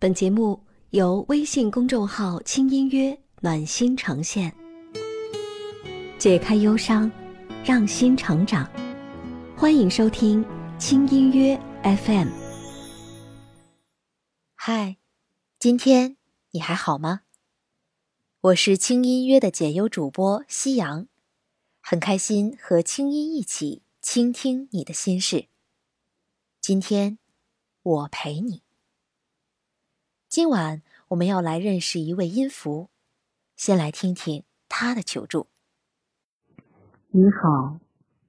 本节目由微信公众号“轻音乐暖心呈现，解开忧伤，让心成长。欢迎收听轻音乐 FM。嗨，今天你还好吗？我是轻音乐的解忧主播夕阳，很开心和轻音一起倾听你的心事。今天我陪你。今晚我们要来认识一位音符，先来听听他的求助。你好，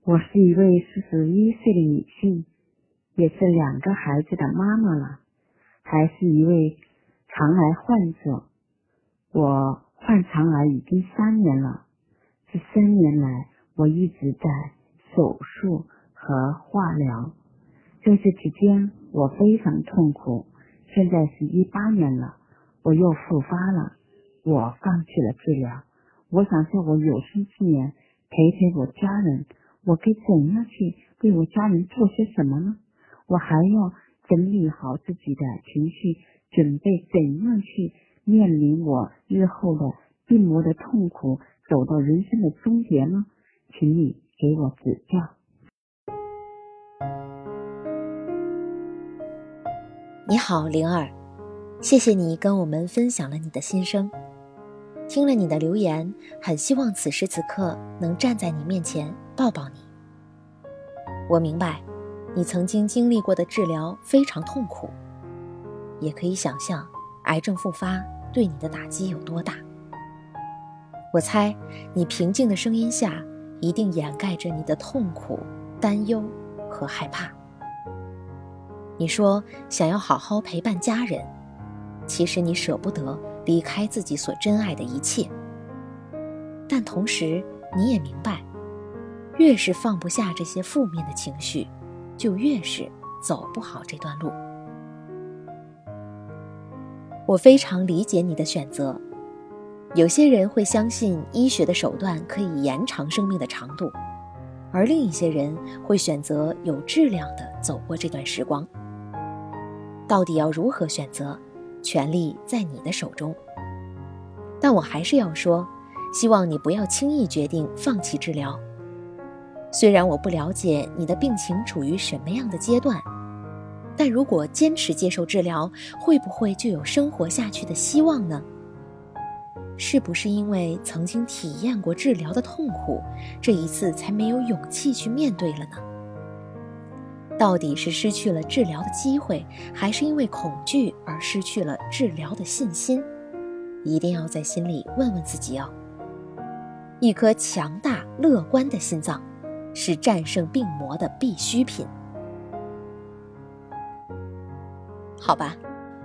我是一位四十一岁的女性，也是两个孩子的妈妈了，还是一位肠癌患者。我患肠癌已经三年了，这三年来我一直在手术和化疗，在这期间我非常痛苦。现在是一八年了，我又复发了。我放弃了治疗，我想在我有生之年陪陪我家人。我该怎样去为我家人做些什么呢？我还要整理好自己的情绪，准备怎样去面临我日后的病魔的痛苦，走到人生的终结呢？请你给我指教。你好，灵儿，谢谢你跟我们分享了你的心声。听了你的留言，很希望此时此刻能站在你面前抱抱你。我明白，你曾经经历过的治疗非常痛苦，也可以想象癌症复发对你的打击有多大。我猜，你平静的声音下一定掩盖着你的痛苦、担忧和害怕。你说想要好好陪伴家人，其实你舍不得离开自己所珍爱的一切。但同时，你也明白，越是放不下这些负面的情绪，就越是走不好这段路。我非常理解你的选择。有些人会相信医学的手段可以延长生命的长度，而另一些人会选择有质量的走过这段时光。到底要如何选择？权力在你的手中。但我还是要说，希望你不要轻易决定放弃治疗。虽然我不了解你的病情处于什么样的阶段，但如果坚持接受治疗，会不会就有生活下去的希望呢？是不是因为曾经体验过治疗的痛苦，这一次才没有勇气去面对了呢？到底是失去了治疗的机会，还是因为恐惧而失去了治疗的信心？一定要在心里问问自己哦。一颗强大乐观的心脏，是战胜病魔的必需品。好吧，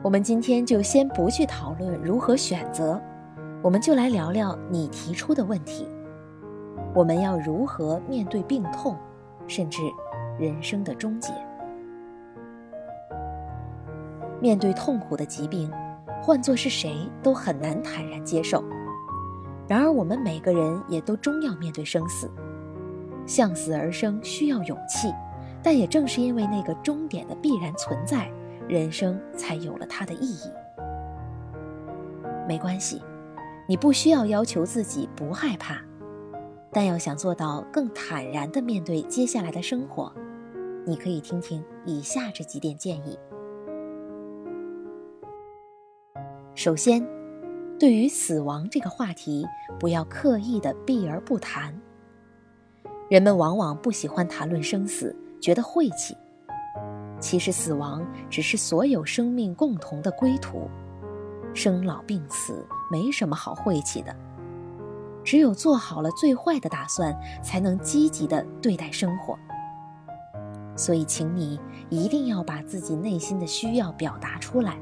我们今天就先不去讨论如何选择，我们就来聊聊你提出的问题：我们要如何面对病痛，甚至？人生的终结。面对痛苦的疾病，换作是谁都很难坦然接受。然而，我们每个人也都终要面对生死。向死而生需要勇气，但也正是因为那个终点的必然存在，人生才有了它的意义。没关系，你不需要要求自己不害怕，但要想做到更坦然地面对接下来的生活。你可以听听以下这几点建议。首先，对于死亡这个话题，不要刻意的避而不谈。人们往往不喜欢谈论生死，觉得晦气。其实，死亡只是所有生命共同的归途，生老病死没什么好晦气的。只有做好了最坏的打算，才能积极的对待生活。所以，请你一定要把自己内心的需要表达出来。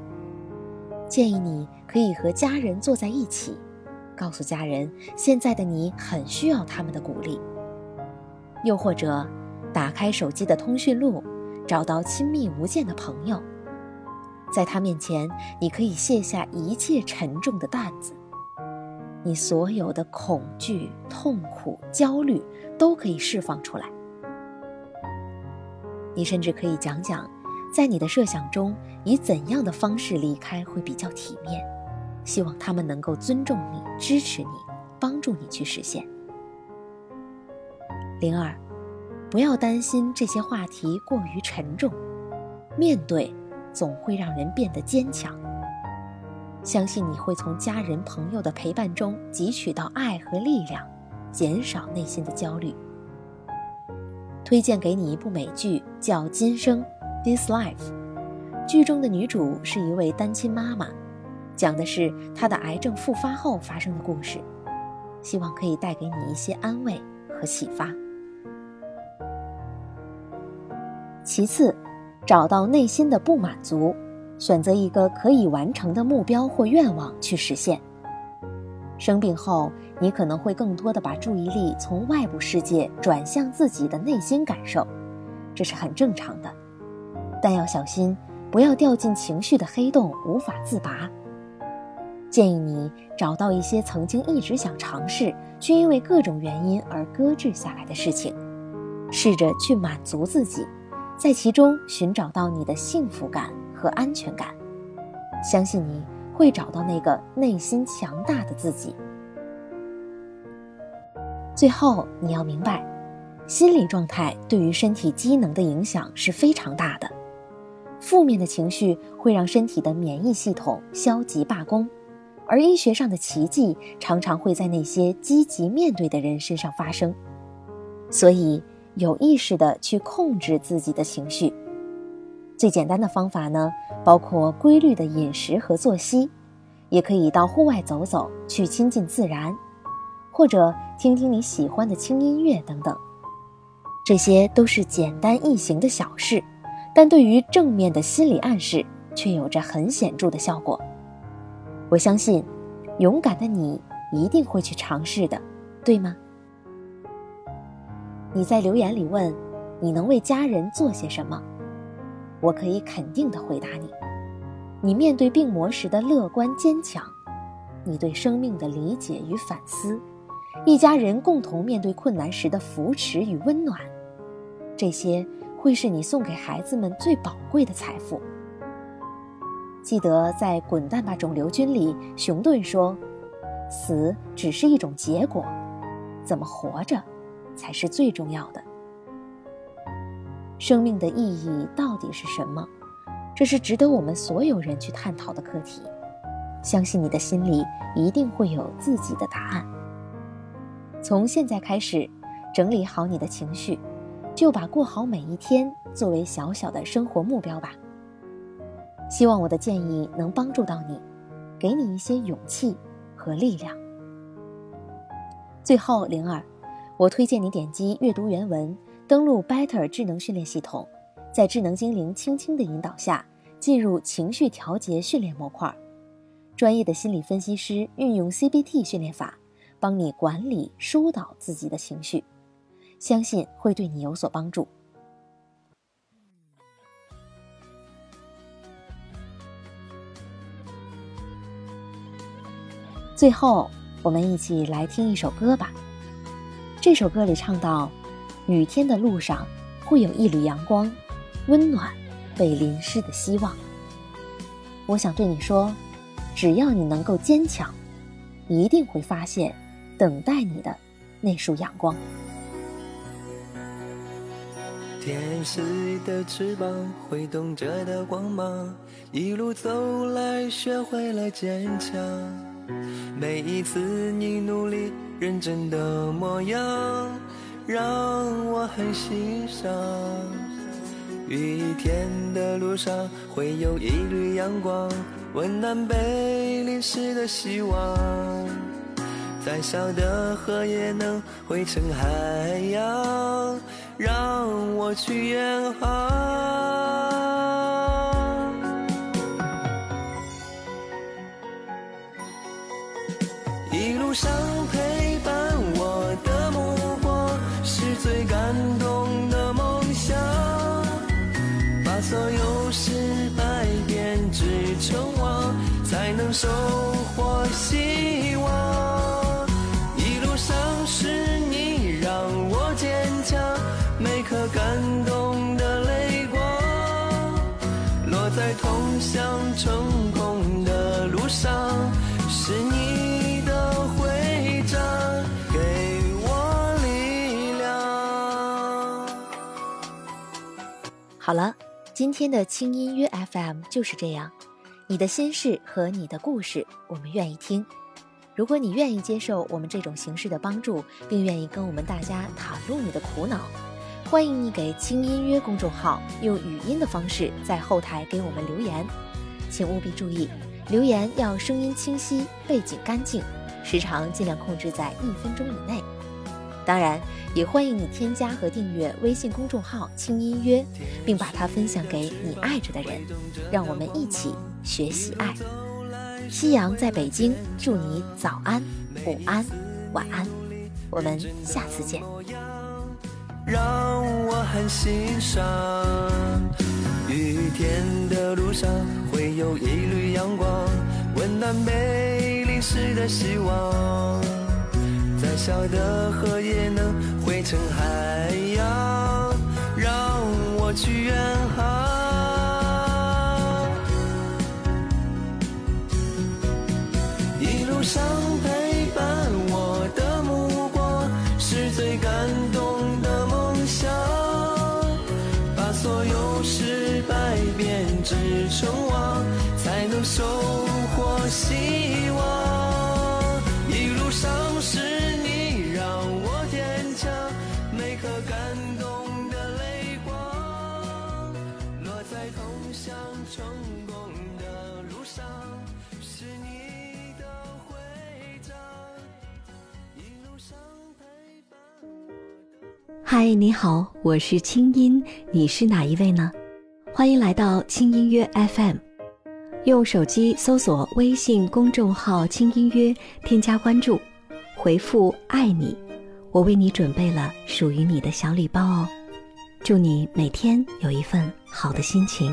建议你可以和家人坐在一起，告诉家人现在的你很需要他们的鼓励。又或者，打开手机的通讯录，找到亲密无间的朋友，在他面前，你可以卸下一切沉重的担子，你所有的恐惧、痛苦、焦虑都可以释放出来。你甚至可以讲讲，在你的设想中，以怎样的方式离开会比较体面？希望他们能够尊重你、支持你、帮助你去实现。零二，不要担心这些话题过于沉重，面对总会让人变得坚强。相信你会从家人朋友的陪伴中汲取到爱和力量，减少内心的焦虑。推荐给你一部美剧，叫《今生》（This Life）。剧中的女主是一位单亲妈妈，讲的是她的癌症复发后发生的故事，希望可以带给你一些安慰和启发。其次，找到内心的不满足。选择一个可以完成的目标或愿望去实现。生病后，你可能会更多的把注意力从外部世界转向自己的内心感受，这是很正常的。但要小心，不要掉进情绪的黑洞无法自拔。建议你找到一些曾经一直想尝试却因为各种原因而搁置下来的事情，试着去满足自己，在其中寻找到你的幸福感。和安全感，相信你会找到那个内心强大的自己。最后，你要明白，心理状态对于身体机能的影响是非常大的。负面的情绪会让身体的免疫系统消极罢工，而医学上的奇迹常常会在那些积极面对的人身上发生。所以，有意识的去控制自己的情绪。最简单的方法呢，包括规律的饮食和作息，也可以到户外走走，去亲近自然，或者听听你喜欢的轻音乐等等。这些都是简单易行的小事，但对于正面的心理暗示却有着很显著的效果。我相信，勇敢的你一定会去尝试的，对吗？你在留言里问，你能为家人做些什么？我可以肯定的回答你：你面对病魔时的乐观坚强，你对生命的理解与反思，一家人共同面对困难时的扶持与温暖，这些会是你送给孩子们最宝贵的财富。记得在《滚蛋吧，肿瘤君》里，熊顿说：“死只是一种结果，怎么活着，才是最重要的。”生命的意义到底是什么？这是值得我们所有人去探讨的课题。相信你的心里一定会有自己的答案。从现在开始，整理好你的情绪，就把过好每一天作为小小的生活目标吧。希望我的建议能帮助到你，给你一些勇气和力量。最后，灵儿，我推荐你点击阅读原文。登录 Better 智能训练系统，在智能精灵轻轻的引导下，进入情绪调节训练模块。专业的心理分析师运用 CBT 训练法，帮你管理疏导自己的情绪，相信会对你有所帮助。最后，我们一起来听一首歌吧。这首歌里唱到。雨天的路上，会有一缕阳光，温暖被淋湿的希望。我想对你说，只要你能够坚强，一定会发现等待你的那束阳光。天使的翅膀挥动着的光芒，一路走来学会了坚强。每一次你努力认真的模样。让我很欣赏。雨天的路上会有一缕阳光，温暖被淋湿的希望。再小的河也能汇成海洋，让我去远航。一路上收获希望一路上是你让我坚强每颗感动的泪光落在通向成功的路上是你的徽章给我力量好了今天的轻音乐 fm 就是这样。你的心事和你的故事，我们愿意听。如果你愿意接受我们这种形式的帮助，并愿意跟我们大家袒露你的苦恼，欢迎你给轻音乐公众号用语音的方式在后台给我们留言。请务必注意，留言要声音清晰、背景干净，时长尽量控制在一分钟以内。当然，也欢迎你添加和订阅微信公众号“轻音乐”，并把它分享给你爱着的人，让我们一起学习爱。夕阳在北京，祝你早安、午安、晚安，我们下次见。让我很欣赏，雨天的路上会有一缕阳光，温暖美淋湿的希望。小小的河也能汇成海洋，让我去远嗨，你好，我是清音，你是哪一位呢？欢迎来到轻音乐 FM，用手机搜索微信公众号“轻音约”，添加关注，回复“爱你”，我为你准备了属于你的小礼包哦。祝你每天有一份好的心情。